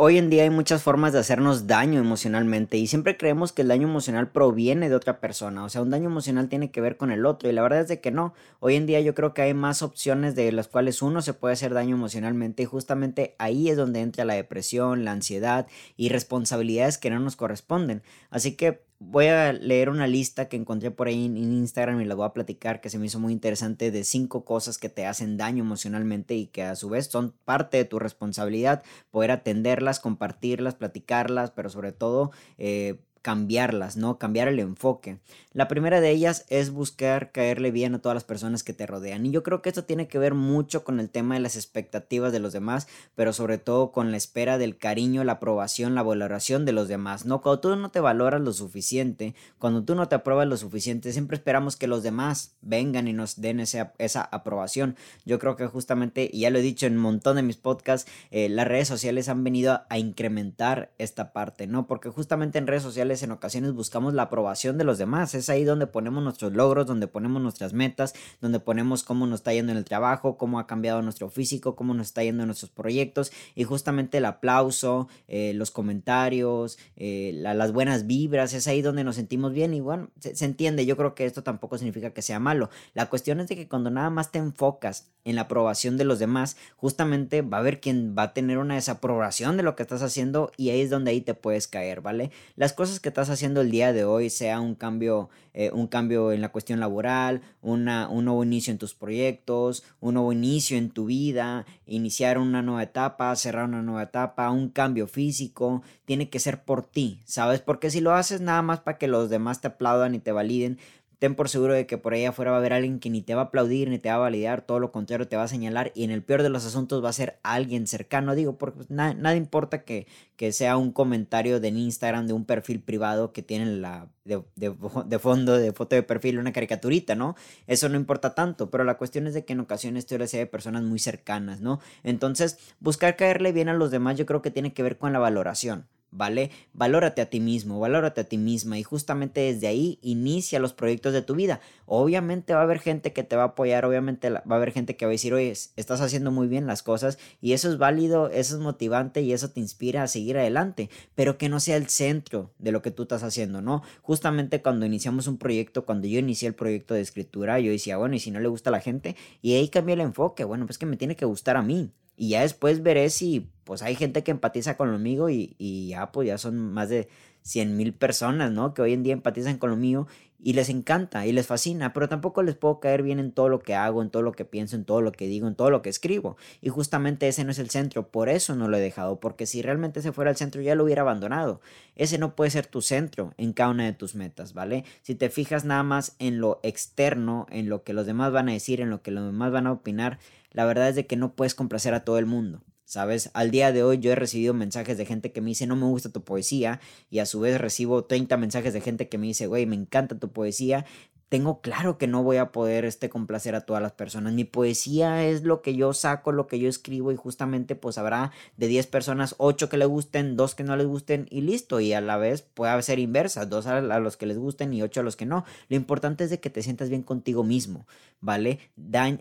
Hoy en día hay muchas formas de hacernos daño emocionalmente y siempre creemos que el daño emocional proviene de otra persona, o sea, un daño emocional tiene que ver con el otro y la verdad es de que no. Hoy en día yo creo que hay más opciones de las cuales uno se puede hacer daño emocionalmente y justamente ahí es donde entra la depresión, la ansiedad y responsabilidades que no nos corresponden. Así que voy a leer una lista que encontré por ahí en Instagram y la voy a platicar que se me hizo muy interesante de cinco cosas que te hacen daño emocionalmente y que a su vez son parte de tu responsabilidad poder atenderlas, compartirlas, platicarlas, pero sobre todo eh, cambiarlas, ¿no? Cambiar el enfoque. La primera de ellas es buscar caerle bien a todas las personas que te rodean. Y yo creo que esto tiene que ver mucho con el tema de las expectativas de los demás, pero sobre todo con la espera del cariño, la aprobación, la valoración de los demás, ¿no? Cuando tú no te valoras lo suficiente, cuando tú no te apruebas lo suficiente, siempre esperamos que los demás vengan y nos den esa, esa aprobación. Yo creo que justamente, y ya lo he dicho en un montón de mis podcasts, eh, las redes sociales han venido a incrementar esta parte, ¿no? Porque justamente en redes sociales en ocasiones buscamos la aprobación de los demás. Es ahí donde ponemos nuestros logros, donde ponemos nuestras metas, donde ponemos cómo nos está yendo en el trabajo, cómo ha cambiado nuestro físico, cómo nos está yendo en nuestros proyectos y justamente el aplauso, eh, los comentarios, eh, las buenas vibras, es ahí donde nos sentimos bien y bueno, se, se entiende. Yo creo que esto tampoco significa que sea malo. La cuestión es de que cuando nada más te enfocas en la aprobación de los demás, justamente va a haber quien va a tener una desaprobación de lo que estás haciendo y ahí es donde ahí te puedes caer, ¿vale? Las cosas que estás haciendo el día de hoy, sea un cambio, eh, un cambio en la cuestión laboral, una, un nuevo inicio en tus proyectos, un nuevo inicio en tu vida, iniciar una nueva etapa, cerrar una nueva etapa, un cambio físico, tiene que ser por ti, ¿sabes? Porque si lo haces nada más para que los demás te aplaudan y te validen, ten por seguro de que por ahí afuera va a haber alguien que ni te va a aplaudir, ni te va a validar, todo lo contrario, te va a señalar y en el peor de los asuntos va a ser alguien cercano, digo, porque pues, nada, importa que, que, sea un comentario de Instagram de un perfil privado que tiene la de, de, fondo, de foto de perfil, una caricaturita, ¿no? Eso no importa tanto, pero la cuestión es de que en ocasiones esto sea de personas muy cercanas, ¿no? Entonces, buscar caerle bien a los demás yo creo que tiene que ver con la valoración. ¿Vale? Valórate a ti mismo, valórate a ti misma y justamente desde ahí inicia los proyectos de tu vida. Obviamente va a haber gente que te va a apoyar, obviamente va a haber gente que va a decir, oye, estás haciendo muy bien las cosas y eso es válido, eso es motivante y eso te inspira a seguir adelante, pero que no sea el centro de lo que tú estás haciendo, ¿no? Justamente cuando iniciamos un proyecto, cuando yo inicié el proyecto de escritura, yo decía, bueno, y si no le gusta a la gente, y ahí cambié el enfoque, bueno, pues que me tiene que gustar a mí. Y ya después veré si pues hay gente que empatiza conmigo y, y ya pues ya son más de 100 mil personas, ¿no? Que hoy en día empatizan con lo mío y les encanta y les fascina, pero tampoco les puedo caer bien en todo lo que hago, en todo lo que pienso, en todo lo que digo, en todo lo que escribo. Y justamente ese no es el centro, por eso no lo he dejado, porque si realmente ese fuera el centro ya lo hubiera abandonado. Ese no puede ser tu centro en cada una de tus metas, ¿vale? Si te fijas nada más en lo externo, en lo que los demás van a decir, en lo que los demás van a opinar, la verdad es de que no puedes complacer a todo el mundo. ¿Sabes? Al día de hoy yo he recibido mensajes de gente que me dice no me gusta tu poesía y a su vez recibo 30 mensajes de gente que me dice, güey, me encanta tu poesía. Tengo claro que no voy a poder este, complacer a todas las personas. Mi poesía es lo que yo saco, lo que yo escribo y justamente pues habrá de 10 personas 8 que le gusten, 2 que no les gusten y listo. Y a la vez puede ser inversa, 2 a, los que les gusten y 8 a los que no. Lo importante es de que te sientas bien contigo mismo, ¿vale?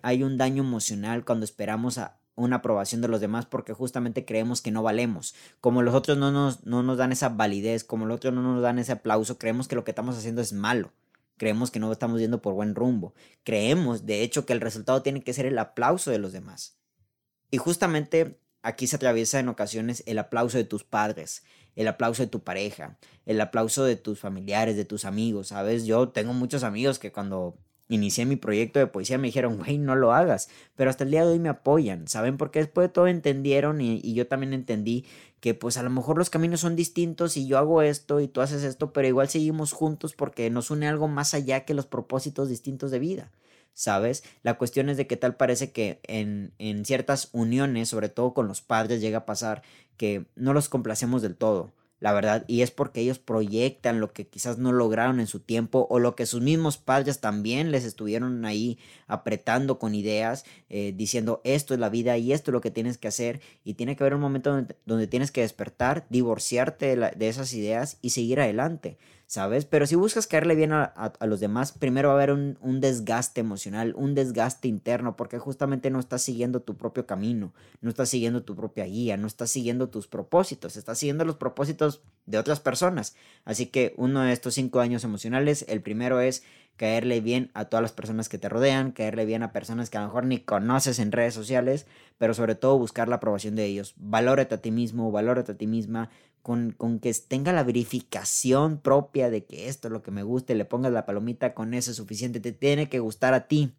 hay un daño emocional cuando esperamos a, una aprobación de los demás porque justamente creemos que no valemos. Como los otros no nos, no nos dan esa validez, como los otros no nos dan ese aplauso, creemos que lo que estamos haciendo es malo. Creemos que no estamos yendo por buen rumbo. Creemos, de hecho, que el resultado tiene que ser el aplauso de los demás. Y justamente aquí se atraviesa en ocasiones el aplauso de tus padres, el aplauso de tu pareja, el aplauso de tus familiares, de tus amigos, ¿sabes? Yo tengo muchos amigos que cuando inicié mi proyecto de poesía me dijeron, güey, no lo hagas, pero hasta el día de hoy me apoyan, ¿saben? Porque después de todo entendieron y, yo también entendí que pues a lo mejor los caminos son distintos y yo hago esto y tú haces esto, pero igual seguimos juntos porque nos une algo más allá que los propósitos distintos de vida. ¿Sabes? La cuestión es de que tal parece que en, en ciertas uniones, sobre todo con los padres, llega a pasar que no los complacemos del todo la verdad, y es porque ellos proyectan lo que quizás no lograron en su tiempo o lo que sus mismos padres también les estuvieron ahí apretando con ideas, eh, diciendo esto es la vida y esto es lo que tienes que hacer y tiene que haber un momento donde, tienes que despertar, divorciarte de, esas ideas y seguir adelante. ¿Sabes? Pero si buscas caerle bien a, los demás, primero va a haber un, un, desgaste emocional, un desgaste interno, porque justamente no estás siguiendo tu propio camino, no estás siguiendo tu propia guía, no estás siguiendo tus propósitos, estás siguiendo los propósitos de otras personas. Así que uno de estos cinco años emocionales, el primero es caerle bien a todas las personas que te rodean, caerle bien a personas que a lo mejor ni conoces en redes sociales, pero sobre todo buscar la aprobación de ellos. Valórate a ti mismo, valórate a ti misma, con, que tenga la verificación propia de que esto es lo que me gusta y le pongas la palomita con eso es suficiente. Te tiene que gustar a ti,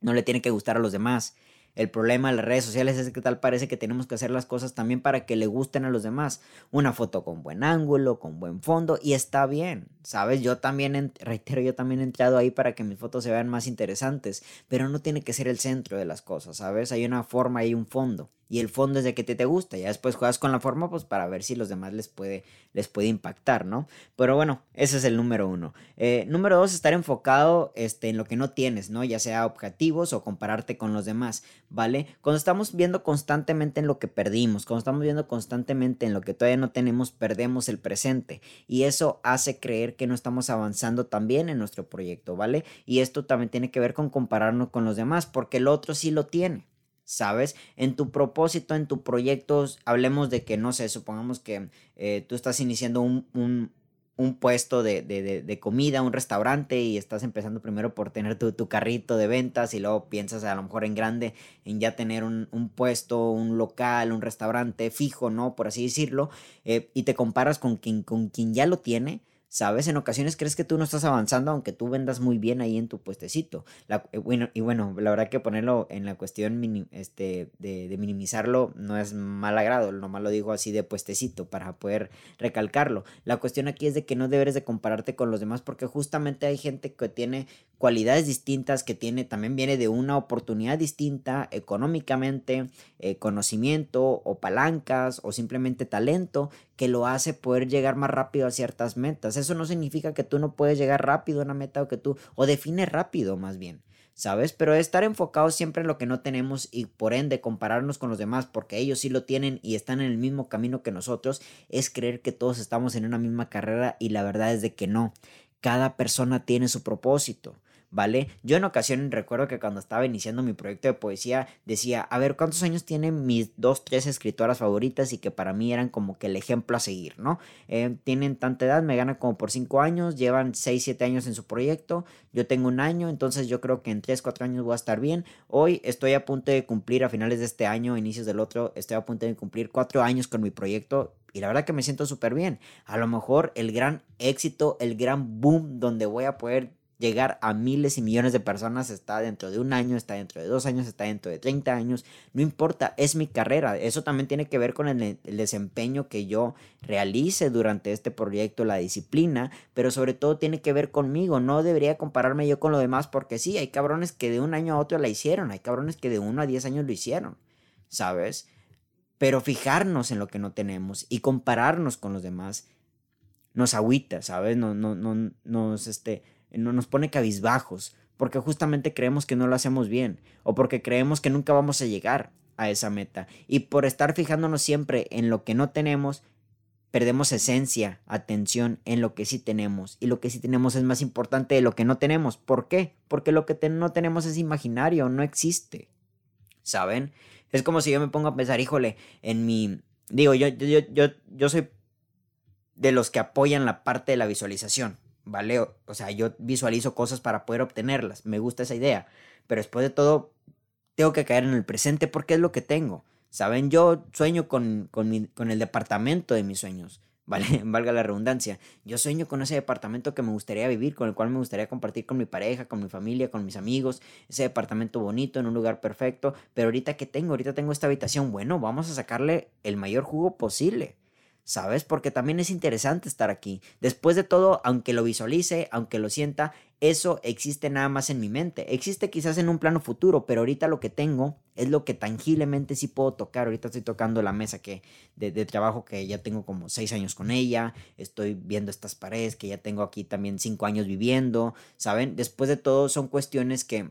no le tiene que gustar a los demás. El problema de las redes sociales es que tal parece que tenemos que hacer las cosas también para que le gusten a los demás. Una foto con buen ángulo, con buen fondo y está bien, ¿sabes? Yo también, reitero, yo también he entrado ahí para que mis fotos se vean más interesantes, pero no tiene que ser el centro de las cosas, ¿sabes? Hay una forma y un fondo y el fondo es de que te, te gusta. Ya después juegas con la forma, pues para ver si los demás les puede, les puede impactar, ¿no? Pero bueno, ese es el número uno. Eh, número dos, estar enfocado este, en lo que no tienes, ¿no? Ya sea objetivos o compararte con los demás, ¿vale? Cuando estamos viendo constantemente en lo que perdimos, cuando estamos viendo constantemente en lo que todavía no tenemos, perdemos el presente. Y eso hace creer que no estamos avanzando también en nuestro proyecto, ¿vale? Y esto también tiene que ver con compararnos con los demás, porque el otro sí lo tiene. ¿Sabes? En tu propósito, en tu proyecto, hablemos de que, no sé, supongamos que eh, tú estás iniciando un, un, un puesto de, de, de, comida, un restaurante y estás empezando primero por tener tu, tu, carrito de ventas y luego piensas a lo mejor en grande en ya tener un, un puesto, un local, un restaurante fijo, ¿no? Por así decirlo, eh, y te comparas con con quien ya lo tiene ¿Sabes? En ocasiones crees que tú no estás avanzando aunque tú vendas muy bien ahí en tu puestecito. Eh, bueno, y bueno, la verdad que ponerlo en la cuestión este, de, minimizarlo no es mal agrado, nomás lo digo así de puestecito para poder recalcarlo. La cuestión aquí es de que no debes de compararte con los demás porque justamente hay gente que tiene cualidades distintas, que tiene, también viene de una oportunidad distinta económicamente, eh, conocimiento o palancas o simplemente talento que lo hace poder llegar más rápido a ciertas metas. Eso no significa que tú no puedes llegar rápido a una meta o que tú, o define rápido más bien. ¿sabes? Pero estar enfocado siempre en lo que no tenemos y por ende compararnos con los demás porque ellos sí lo tienen y están en el mismo camino que nosotros es creer que todos estamos en una misma carrera y la verdad es de que no. Cada persona tiene su propósito. ¿Vale? Yo en ocasiones recuerdo que cuando estaba iniciando mi proyecto de poesía decía, a ver, ¿cuántos años tienen mis dos, tres escritoras favoritas y que para mí eran como que el ejemplo a seguir, ¿no? Eh, tienen tanta edad, me ganan como por cinco años, llevan seis, siete años en su proyecto, yo tengo un año, entonces yo creo que en tres, cuatro años voy a estar bien. Hoy estoy a punto de cumplir a finales de este año, inicios del otro, estoy a punto de cumplir cuatro años con mi proyecto y la verdad que me siento súper bien. A lo mejor el gran éxito, el gran boom donde voy a poder llegar a miles y millones de personas está dentro de un año, está dentro de dos años, está dentro de 30 años, no importa, es mi carrera. Eso también tiene que ver con el, desempeño que yo realice durante este proyecto, la disciplina, pero sobre todo tiene que ver conmigo. No debería compararme yo con lo demás porque sí, hay cabrones que de un año a otro la hicieron, hay cabrones que de uno a diez años lo hicieron, ¿sabes? Pero fijarnos en lo que no tenemos y compararnos con los demás nos agüita, ¿sabes? No, no, no, nos, este, nos pone cabizbajos, porque justamente creemos que no lo hacemos bien, o porque creemos que nunca vamos a llegar a esa meta. Y por estar fijándonos siempre en lo que no tenemos, perdemos esencia, atención en lo que sí tenemos. Y lo que sí tenemos es más importante de lo que no tenemos. ¿Por qué? Porque lo que no tenemos es imaginario, no existe. ¿Saben? Es como si yo me pongo a pensar, híjole, en mi... Digo, yo, yo, yo, yo soy de los que apoyan la parte de la visualización. ¿Vale? O, sea, yo visualizo cosas para poder obtenerlas, me gusta esa idea, pero después de todo, tengo que caer en el presente porque es lo que tengo. Saben, yo sueño con, con, con el departamento de mis sueños, ¿vale? Valga la redundancia. Yo sueño con ese departamento que me gustaría vivir, con el cual me gustaría compartir con mi pareja, con mi familia, con mis amigos, ese departamento bonito, en un lugar perfecto. Pero ahorita que tengo, ahorita tengo esta habitación, bueno, vamos a sacarle el mayor jugo posible. ¿Sabes? Porque también es interesante estar aquí. Después de todo, aunque lo visualice, aunque lo sienta, eso existe nada más en mi mente. Existe quizás en un plano futuro, pero ahorita lo que tengo es lo que tangiblemente sí puedo tocar. Ahorita estoy tocando la mesa que, de, de, trabajo que ya tengo como seis años con ella, estoy viendo estas paredes que ya tengo aquí también cinco años viviendo, ¿saben? Después de todo son cuestiones que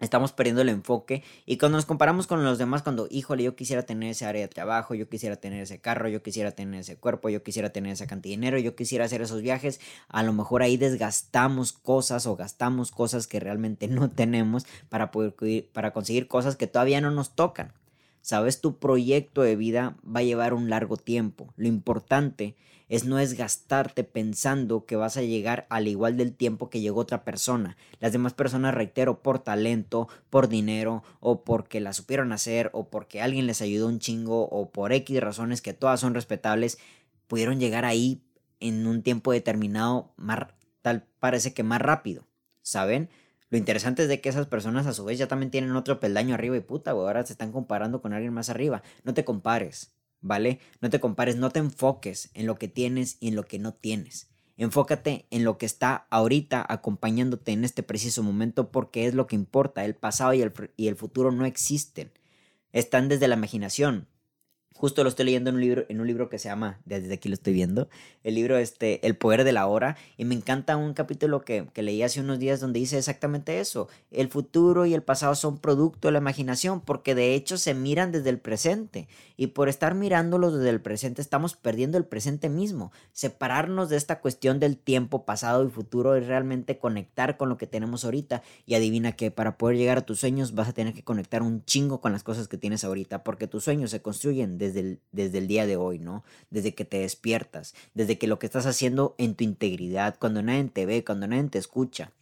Estamos perdiendo el enfoque y cuando nos comparamos con los demás, cuando, híjole, yo quisiera tener ese área de trabajo, yo quisiera tener ese carro, yo quisiera tener ese cuerpo, yo quisiera tener esa cantidad de dinero, yo quisiera hacer esos viajes, a lo mejor ahí desgastamos cosas o gastamos cosas que realmente no tenemos para, poder, para conseguir cosas que todavía no nos tocan. Sabes, tu proyecto de vida va a llevar un largo tiempo. Lo importante es no es gastarte pensando que vas a llegar al igual del tiempo que llegó otra persona. Las demás personas, reitero, por talento, por dinero, o porque la supieron hacer, o porque alguien les ayudó un chingo, o por X razones que todas son respetables, pudieron llegar ahí en un tiempo determinado, más, tal parece que más rápido, ¿saben? Lo interesante es de que esas personas a su vez ya también tienen otro peldaño arriba y puta, güey, ahora se están comparando con alguien más arriba. No te compares. ¿vale? No te compares, no te enfoques en lo que tienes y en lo que no tienes. Enfócate en lo que está ahorita acompañándote en este preciso momento porque es lo que importa. El pasado y el, y el futuro no existen. Están desde la imaginación. Justo lo estoy leyendo en un libro, en un libro que se llama, desde aquí lo estoy viendo, el libro este, El poder de la hora, y me encanta un capítulo que, que leí hace unos días donde dice exactamente eso, el futuro y el pasado son producto de la imaginación, porque de hecho se miran desde el presente, y por estar mirándolos desde el presente estamos perdiendo el presente mismo. Separarnos de esta cuestión del tiempo pasado y futuro es realmente conectar con lo que tenemos ahorita, y adivina que para poder llegar a tus sueños vas a tener que conectar un chingo con las cosas que tienes ahorita, porque tus sueños se construyen desde el, desde el día de hoy, ¿no? Desde que te despiertas, desde que lo que estás haciendo en tu integridad, cuando nadie te ve, cuando nadie te escucha.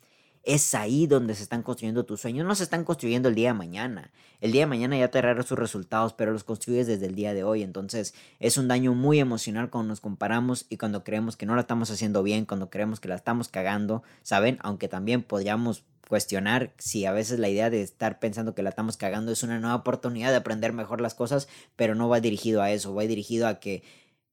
Es ahí donde se están construyendo tus sueños, no se están construyendo el día de mañana. El día de mañana ya te traerá sus resultados, pero los construyes desde el día de hoy. Entonces es un daño muy emocional cuando nos comparamos y cuando creemos que no la estamos haciendo bien, cuando creemos que la estamos cagando, ¿saben? Aunque también podríamos cuestionar si a veces la idea de estar pensando que la estamos cagando es una nueva oportunidad de aprender mejor las cosas, pero no va dirigido a eso, va dirigido a que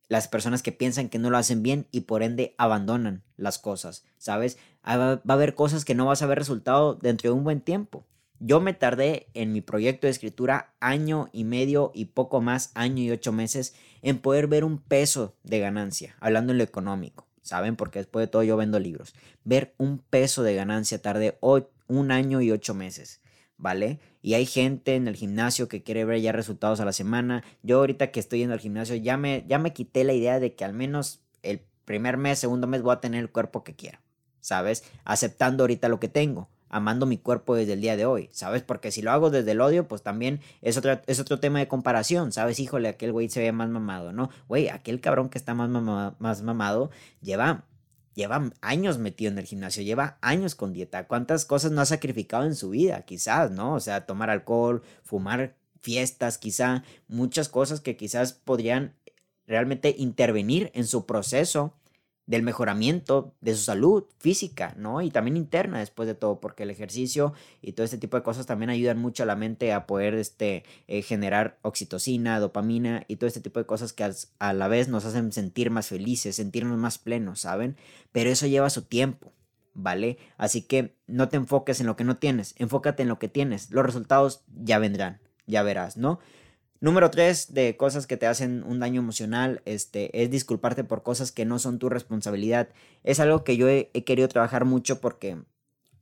las personas que piensan que no lo hacen bien y por ende abandonan las cosas, ¿sabes? Ah, va a haber cosas que no vas a ver resultado dentro de un buen tiempo. Yo me tardé en mi proyecto de escritura año y medio y poco más, año y ocho meses, en poder ver un peso de ganancia, hablando en lo económico. ¿Saben? Porque después de todo yo vendo libros. Ver un peso de ganancia tarde un año y ocho meses, ¿vale? Y hay gente en el gimnasio que quiere ver ya resultados a la semana. Yo ahorita que estoy yendo al gimnasio ya me, ya me quité la idea de que al menos el primer mes, segundo mes voy a tener el cuerpo que quiero, ¿sabes? Aceptando ahorita lo que tengo amando mi cuerpo desde el día de hoy, ¿sabes? Porque si lo hago desde el odio, pues también es otro, es otro tema de comparación, ¿sabes? Híjole, aquel güey se ve más mamado, ¿no? Güey, aquel cabrón que está más, más mamado lleva, lleva años metido en el gimnasio, lleva años con dieta. ¿Cuántas cosas no ha sacrificado en su vida? Quizás, ¿no? O sea, tomar alcohol, fumar fiestas, quizá, muchas cosas que quizás podrían realmente intervenir en su proceso del mejoramiento de su salud física, ¿no? Y también interna después de todo, porque el ejercicio y todo este tipo de cosas también ayudan mucho a la mente a poder este, eh, generar oxitocina, dopamina y todo este tipo de cosas que a la vez nos hacen sentir más felices, sentirnos más plenos, ¿saben? Pero eso lleva su tiempo, ¿vale? Así que no te enfoques en lo que no tienes, enfócate en lo que tienes, los resultados ya vendrán, ya verás, ¿no? Número tres de cosas que te hacen un daño emocional este, es disculparte por cosas que no son tu responsabilidad. Es algo que yo he, querido trabajar mucho porque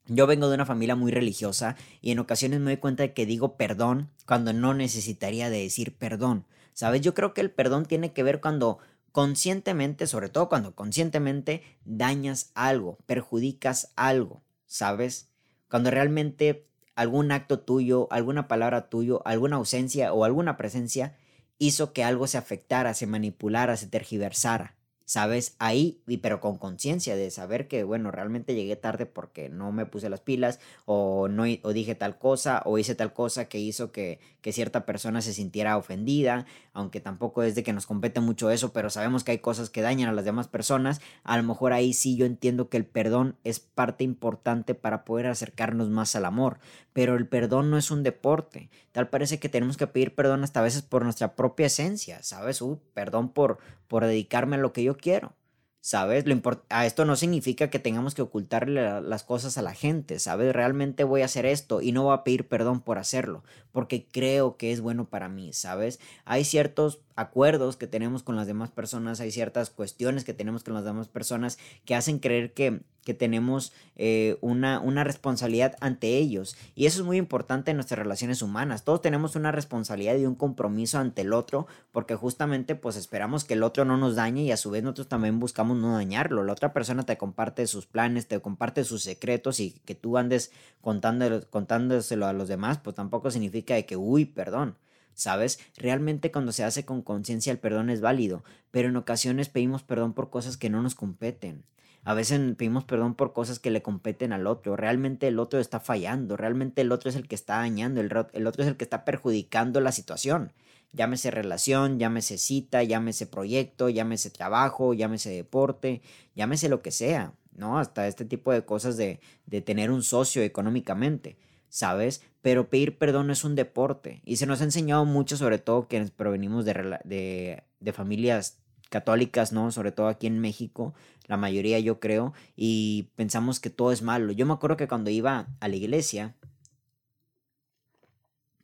yo vengo de una familia muy religiosa y en ocasiones me doy cuenta de que digo perdón cuando no necesitaría de decir perdón. ¿Sabes? Yo creo que el perdón tiene que ver cuando conscientemente, sobre todo cuando conscientemente dañas algo, perjudicas algo, ¿sabes? Cuando realmente algún acto tuyo, alguna palabra tuyo, alguna ausencia o alguna presencia hizo que algo se afectara, se manipulara, se tergiversara. ¿Sabes? Ahí, y pero con conciencia de saber que, bueno, realmente llegué tarde porque no me puse las pilas o, no, o dije tal cosa o hice tal cosa que hizo que, que cierta persona se sintiera ofendida, aunque tampoco es de que nos compete mucho eso, pero sabemos que hay cosas que dañan a las demás personas, a lo mejor ahí sí yo entiendo que el perdón es parte importante para poder acercarnos más al amor, pero el perdón no es un deporte, tal parece que tenemos que pedir perdón hasta a veces por nuestra propia esencia, ¿sabes? Uh, perdón por, por dedicarme a lo que yo quiero. ¿sabes? Lo a esto no significa que tengamos que ocultarle las cosas a la gente, ¿sabes? Realmente voy a hacer esto y no voy a pedir perdón por hacerlo, porque creo que es bueno para mí, ¿sabes? Hay ciertos acuerdos que tenemos con las demás personas, hay ciertas cuestiones que tenemos con las demás personas que hacen creer que, que tenemos eh, una, una responsabilidad ante ellos. Y eso es muy importante en nuestras relaciones humanas. Todos tenemos una responsabilidad y un compromiso ante el otro, porque justamente pues esperamos que el otro no nos dañe y a su vez nosotros también buscamos no dañarlo. La otra persona te comparte sus planes, te comparte sus secretos y que tú andes contándolo, contándoselo a los demás, pues tampoco significa de que, uy, perdón. ¿Sabes? Realmente cuando se hace con conciencia el perdón es válido, pero en ocasiones pedimos perdón por cosas que no nos competen. A veces pedimos perdón por cosas que le competen al otro. Realmente el otro está fallando, realmente el otro es el que está dañando, el, otro es el que está perjudicando la situación. Llámese relación, llámese cita, llámese proyecto, llámese trabajo, llámese deporte, llámese lo que sea, ¿no? Hasta este tipo de cosas de, de tener un socio económicamente. ¿Sabes? Pero pedir perdón es un deporte y se nos ha enseñado mucho, sobre todo quienes provenimos de, de, familias católicas, ¿no? Sobre todo aquí en México, la mayoría yo creo, y pensamos que todo es malo. Yo me acuerdo que cuando iba a la iglesia,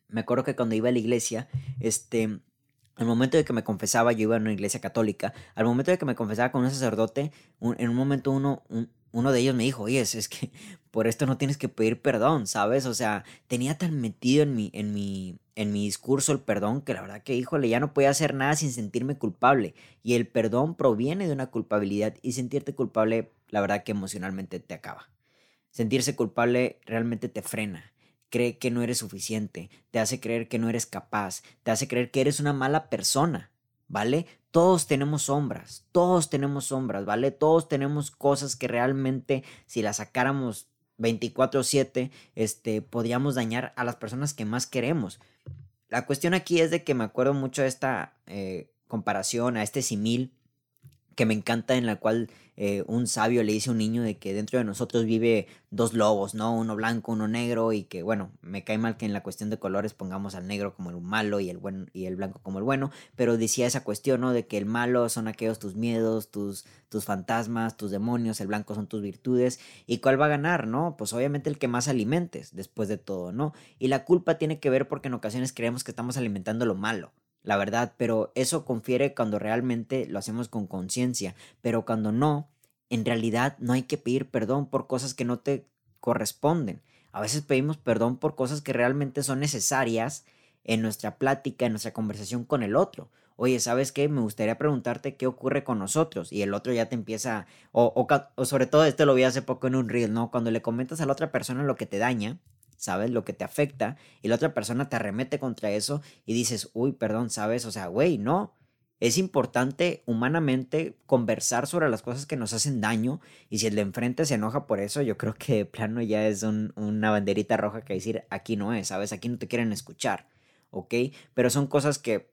me acuerdo que cuando iba a la iglesia, este, al momento de que me confesaba, yo iba a una iglesia católica, al momento de que me confesaba con un sacerdote, en un momento uno, uno de ellos me dijo, oye, es que por esto no tienes que pedir perdón, ¿sabes? O sea, tenía tan metido en mi, en mi, en mi discurso el perdón que la verdad que, híjole, ya no podía hacer nada sin sentirme culpable. Y el perdón proviene de una culpabilidad y sentirte culpable, la verdad que emocionalmente te acaba. Sentirse culpable realmente te frena. Cree que no eres suficiente, te hace creer que no eres capaz, te hace creer que eres una mala persona, ¿vale? Todos tenemos sombras, todos tenemos sombras, ¿vale? Todos tenemos cosas que realmente si las sacáramos 24/7, este, podríamos dañar a las personas que más queremos. La cuestión aquí es de que me acuerdo mucho de esta eh, comparación, a este simil que me encanta en la cual eh, un sabio le dice a un niño de que dentro de nosotros vive dos lobos, ¿no? Uno blanco, uno negro y que bueno, me cae mal que en la cuestión de colores pongamos al negro como el malo y el, y el blanco como el bueno, pero decía esa cuestión, ¿no? De que el malo son aquellos tus miedos, tus, tus fantasmas, tus demonios, el blanco son tus virtudes y cuál va a ganar, ¿no? Pues obviamente el que más alimentes después de todo, ¿no? Y la culpa tiene que ver porque en ocasiones creemos que estamos alimentando lo malo la verdad, pero eso confiere cuando realmente lo hacemos con conciencia, pero cuando no, en realidad no hay que pedir perdón por cosas que no te corresponden. A veces pedimos perdón por cosas que realmente son necesarias en nuestra plática, en nuestra conversación con el otro. Oye, ¿sabes qué? Me gustaría preguntarte qué ocurre con nosotros. Y el otro ya te empieza, o, o, sobre todo esto lo vi hace poco en un reel, ¿no? Cuando le comentas a la otra persona lo que te daña, ¿sabes? Lo que te afecta y la otra persona te arremete contra eso y dices, uy, perdón, ¿sabes? O sea, güey, no. Es importante humanamente conversar sobre las cosas que nos hacen daño y si el de enfrente se enoja por eso, yo creo que de plano ya es una banderita roja que decir, aquí no es, ¿sabes? Aquí no te quieren escuchar, ¿ok? Pero son cosas que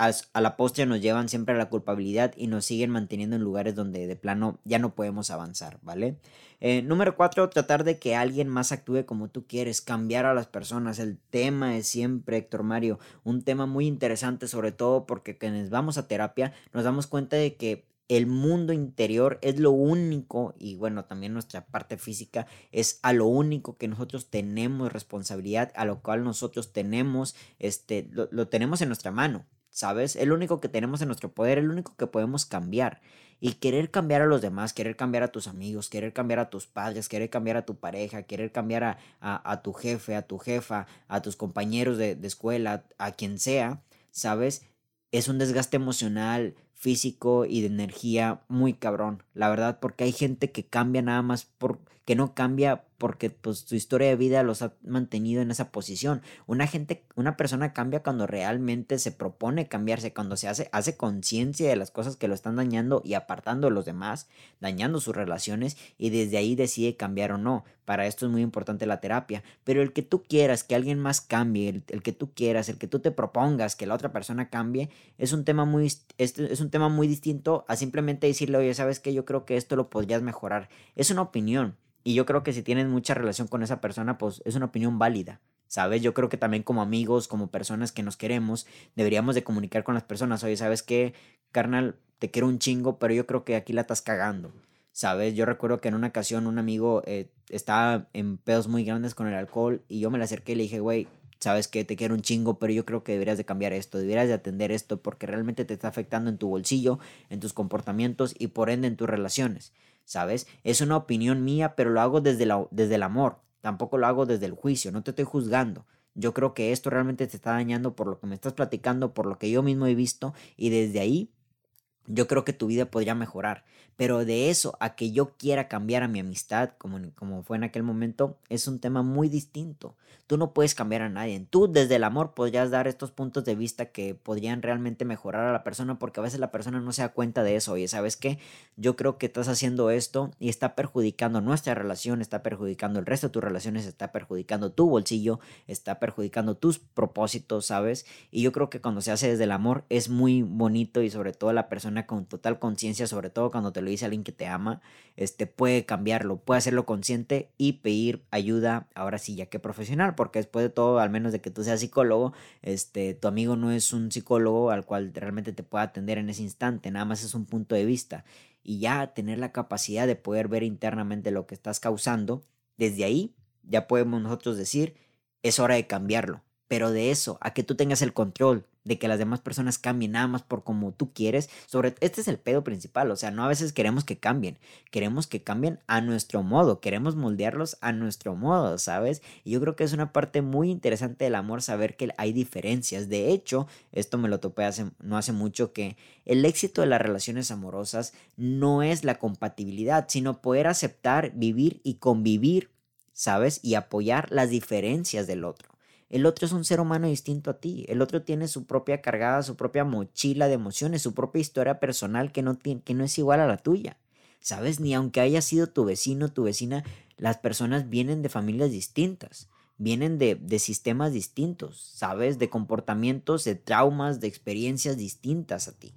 a la postre nos llevan siempre a la culpabilidad y nos siguen manteniendo en lugares donde de plano ya no podemos avanzar, ¿vale? Eh, número cuatro, tratar de que alguien más actúe como tú quieres, cambiar a las personas. El tema es siempre, Héctor Mario, un tema muy interesante, sobre todo porque quienes vamos a terapia nos damos cuenta de que el mundo interior es lo único, y bueno, también nuestra parte física es a lo único que nosotros tenemos responsabilidad, a lo cual nosotros tenemos, este, lo tenemos en nuestra mano. ¿Sabes? El único que tenemos en nuestro poder, el único que podemos cambiar. Y querer cambiar a los demás, querer cambiar a tus amigos, querer cambiar a tus padres, querer cambiar a tu pareja, querer cambiar a, a, tu jefe, a tu jefa, a tus compañeros de, de escuela, a quien sea, ¿sabes? Es un desgaste emocional, físico y de energía muy cabrón, la verdad, porque hay gente que cambia nada más por que no cambia porque pues su historia de vida los ha mantenido en esa posición. Una gente, una persona cambia cuando realmente se propone cambiarse, cuando se hace, hace conciencia de las cosas que lo están dañando y apartando a los demás, dañando sus relaciones y desde ahí decide cambiar o no. Para esto es muy importante la terapia. Pero el que tú quieras que alguien más cambie, el, que tú quieras, el que tú te propongas que la otra persona cambie, es un tema muy, es, es un tema muy distinto a simplemente decirle, oye, ¿sabes qué? Yo creo que esto lo podrías mejorar. Es una opinión. Y yo creo que si tienes mucha relación con esa persona, pues es una opinión válida, ¿Sabes? Yo creo que también como amigos, como personas que nos queremos, deberíamos de comunicar con las personas. Oye, ¿sabes qué? Carnal, te quiero un chingo, pero yo creo que aquí la estás cagando. ¿Sabes? Yo recuerdo que en una ocasión un amigo eh, estaba en pedos muy grandes con el alcohol y yo me le acerqué y le dije, güey, sabes que te quiero un chingo, pero yo creo que deberías de cambiar esto, deberías de atender esto porque realmente te está afectando en tu bolsillo, en tus comportamientos y por ende en tus relaciones, ¿sabes? Es una opinión mía, pero lo hago desde, desde el amor, tampoco lo hago desde el juicio, no te estoy juzgando. Yo creo que esto realmente te está dañando por lo que me estás platicando, por lo que yo mismo he visto y desde ahí yo creo que tu vida podría mejorar. Pero de eso a que yo quiera cambiar a mi amistad, como, como fue en aquel momento, es un tema muy distinto. Tú no puedes cambiar a nadie. Tú desde el amor podrías dar estos puntos de vista que podrían realmente mejorar a la persona porque a veces la persona no se da cuenta de eso. Oye, ¿sabes qué? Yo creo que estás haciendo esto y está perjudicando nuestra relación, está perjudicando el resto de tus relaciones, está perjudicando tu bolsillo, está perjudicando tus propósitos, ¿sabes? Y yo creo que cuando se hace desde el amor es muy bonito y sobre todo la persona con total conciencia, sobre todo cuando te lo dice alguien que te ama, este, puede cambiarlo, puede hacerlo consciente y pedir ayuda, ahora sí, ya que profesional, porque después de todo, al menos de que tú seas psicólogo, este, tu amigo no es un psicólogo al cual realmente te pueda atender en ese instante, nada más es un punto de vista. Y ya tener la capacidad de poder ver internamente lo que estás causando, desde ahí ya podemos nosotros decir, es hora de cambiarlo. Pero de eso, a que tú tengas el control de que las demás personas cambien nada más por como tú quieres. Sobre este es el pedo principal, o sea, no a veces queremos que cambien, queremos que cambien a nuestro modo, queremos moldearlos a nuestro modo, ¿sabes? Y yo creo que es una parte muy interesante del amor saber que hay diferencias. De hecho, esto me lo topé hace no hace mucho que el éxito de las relaciones amorosas no es la compatibilidad, sino poder aceptar, vivir y convivir, ¿sabes? Y apoyar las diferencias del otro. El otro es un ser humano distinto a ti. El otro tiene su propia cargada, su propia mochila de emociones, su propia historia personal que no, tiene, que no es igual a la tuya. ¿Sabes? Ni aunque haya sido tu vecino, tu vecina, las personas vienen de familias distintas, vienen de, de sistemas distintos, ¿sabes? De comportamientos, de traumas, de experiencias distintas a ti.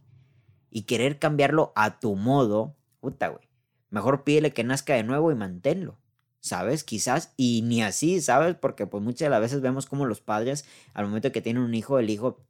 Y querer cambiarlo a tu modo, puta, güey. Mejor pídele que nazca de nuevo y manténlo. ¿Sabes? Quizás, y ni así, ¿sabes? Porque pues muchas de las veces vemos como los padres, al momento que tienen un hijo, el hijo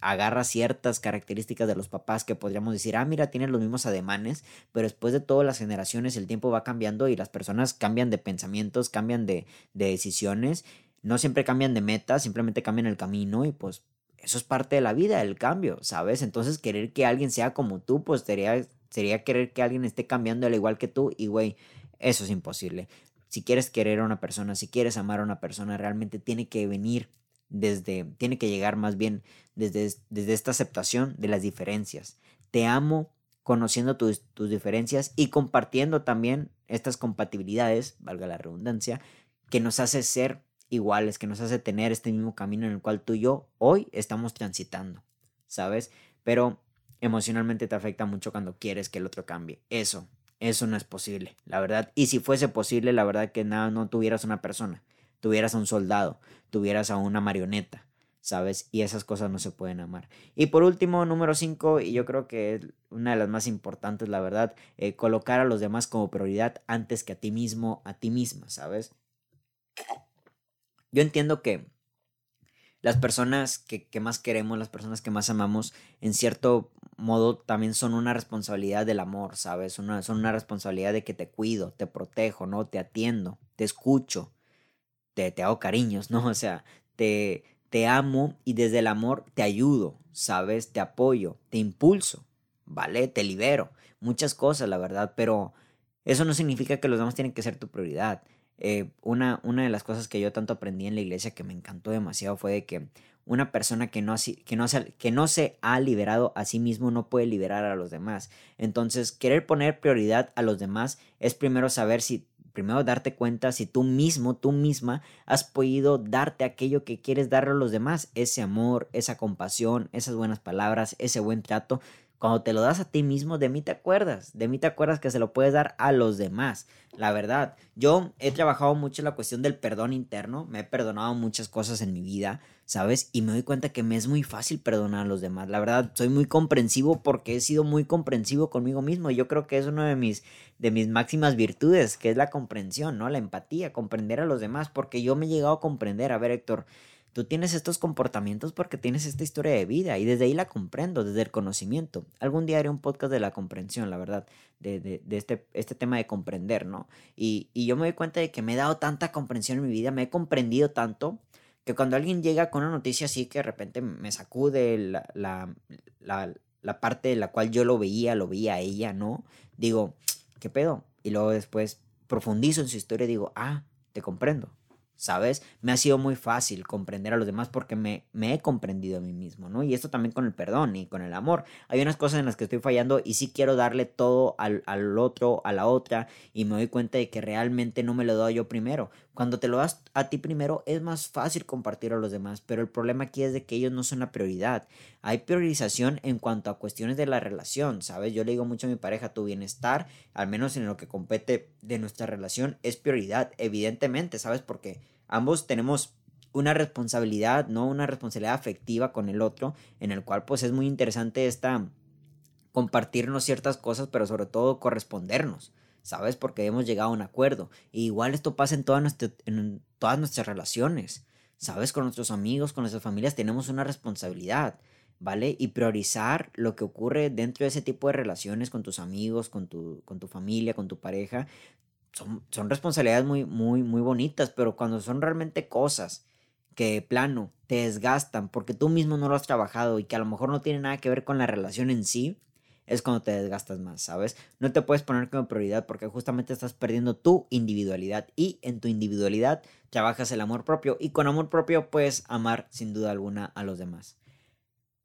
agarra ciertas características de los papás que podríamos decir, ah, mira, tienen los mismos ademanes, pero después de todas las generaciones el tiempo va cambiando y las personas cambian de pensamientos, cambian de, de decisiones, no siempre cambian de meta, simplemente cambian el camino y pues eso es parte de la vida, el cambio, ¿sabes? Entonces querer que alguien sea como tú, pues sería, sería querer que alguien esté cambiando al igual que tú y, güey, eso es imposible si quieres querer a una persona, si quieres amar a una persona, realmente tiene que venir desde, tiene que llegar más bien desde, desde esta aceptación de las diferencias. Te amo conociendo tus, tus diferencias y compartiendo también estas compatibilidades, valga la redundancia, que nos hace ser iguales, que nos hace tener este mismo camino en el cual tú y yo hoy estamos transitando, ¿sabes? Pero emocionalmente te afecta mucho cuando quieres que el otro cambie. Eso, eso no es posible, la verdad. Y si fuese posible, la verdad que nada, no tuvieras una persona, tuvieras a un soldado, tuvieras a una marioneta, ¿sabes? Y esas cosas no se pueden amar. Y por último, número 5, y yo creo que es una de las más importantes, la verdad, eh, colocar a los demás como prioridad antes que a ti mismo, a ti misma, ¿sabes? Yo entiendo que las personas que, que, más queremos, las personas que más amamos, en cierto modo también son una responsabilidad del amor, ¿sabes? Una, son una responsabilidad de que te cuido, te protejo, ¿no? Te atiendo, te escucho, te, te hago cariños, ¿no? O sea, te, te amo y desde el amor te ayudo, ¿sabes? Te apoyo, te impulso, ¿vale? Te libero. Muchas cosas, la verdad, pero eso no significa que los demás tienen que ser tu prioridad. Eh, una, una de las cosas que yo tanto aprendí en la iglesia que me encantó demasiado fue de que una persona que no, que, no se, que no se ha liberado a sí mismo no puede liberar a los demás. Entonces, querer poner prioridad a los demás es primero saber si, primero darte cuenta si tú mismo, tú misma has podido darte aquello que quieres darle a los demás, ese amor, esa compasión, esas buenas palabras, ese buen trato. Cuando te lo das a ti mismo, de mí te acuerdas, de mí te acuerdas que se lo puedes dar a los demás. La verdad, yo he trabajado mucho en la cuestión del perdón interno, me he perdonado muchas cosas en mi vida, ¿sabes? Y me doy cuenta que me es muy fácil perdonar a los demás. La verdad, soy muy comprensivo porque he sido muy comprensivo conmigo mismo. Yo creo que es una de mis, de mis máximas virtudes, que es la comprensión, ¿no? La empatía, comprender a los demás, porque yo me he llegado a comprender. A ver, Héctor, Tú tienes estos comportamientos porque tienes esta historia de vida y desde ahí la comprendo, desde el conocimiento. Algún día haré un podcast de la comprensión, la verdad, de, este, este tema de comprender, ¿no? Y, yo me doy cuenta de que me he dado tanta comprensión en mi vida, me he comprendido tanto que cuando alguien llega con una noticia así que de repente me sacude la, la parte de la cual yo lo veía, lo veía a ella, ¿no? Digo, ¿qué pedo? Y luego después profundizo en su historia y digo, ah, te comprendo. ¿Sabes? Me ha sido muy fácil comprender a los demás porque me, he comprendido a mí mismo, ¿no? Y esto también con el perdón y con el amor. Hay unas cosas en las que estoy fallando y sí quiero darle todo al, al otro, a la otra, y me doy cuenta de que realmente no me lo doy yo primero. Cuando te lo das a ti primero es más fácil compartir a los demás, pero el problema aquí es de que ellos no son la prioridad. Hay priorización en cuanto a cuestiones de la relación, ¿sabes? Yo le digo mucho a mi pareja, tu bienestar, al menos en lo que compete de nuestra relación, es prioridad, evidentemente, ¿sabes? Porque ambos tenemos una responsabilidad, ¿no? Una responsabilidad afectiva con el otro, en el cual pues es muy interesante esta compartirnos ciertas cosas, pero sobre todo correspondernos. ¿Sabes? Porque hemos llegado a un acuerdo. igual esto pasa en, todas nuestras relaciones, ¿sabes? Con nuestros amigos, con nuestras familias tenemos una responsabilidad, ¿vale? Y priorizar lo que ocurre dentro de ese tipo de relaciones con tus amigos, con tu, con tu familia, con tu pareja, son, son responsabilidades muy, muy, muy bonitas, pero cuando son realmente cosas que plano te desgastan porque tú mismo no lo has trabajado y que a lo mejor no tiene nada que ver con la relación en sí, es cuando te desgastas más, ¿sabes? No te puedes poner como prioridad porque justamente estás perdiendo tu individualidad y en tu individualidad trabajas el amor propio y con amor propio puedes amar sin duda alguna a los demás.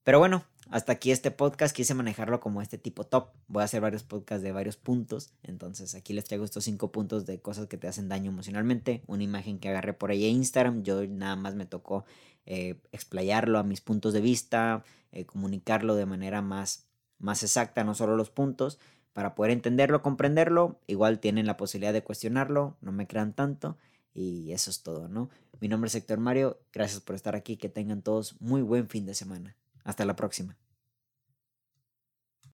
Pero bueno, hasta aquí este podcast. Quise manejarlo como este tipo top. Voy a hacer varios podcasts de varios puntos. Entonces aquí les traigo estos cinco puntos de cosas que te hacen daño emocionalmente. Una imagen que agarré por ahí en Instagram. Yo nada más me tocó eh, explayarlo a mis puntos de vista, eh, comunicarlo de manera más más exacta, no solo los puntos, para poder entenderlo, comprenderlo. Igual tienen la posibilidad de cuestionarlo, no me crean tanto. Y eso es todo, ¿no? Mi nombre es Héctor Mario, gracias por estar aquí, que tengan todos muy buen fin de semana. Hasta la próxima.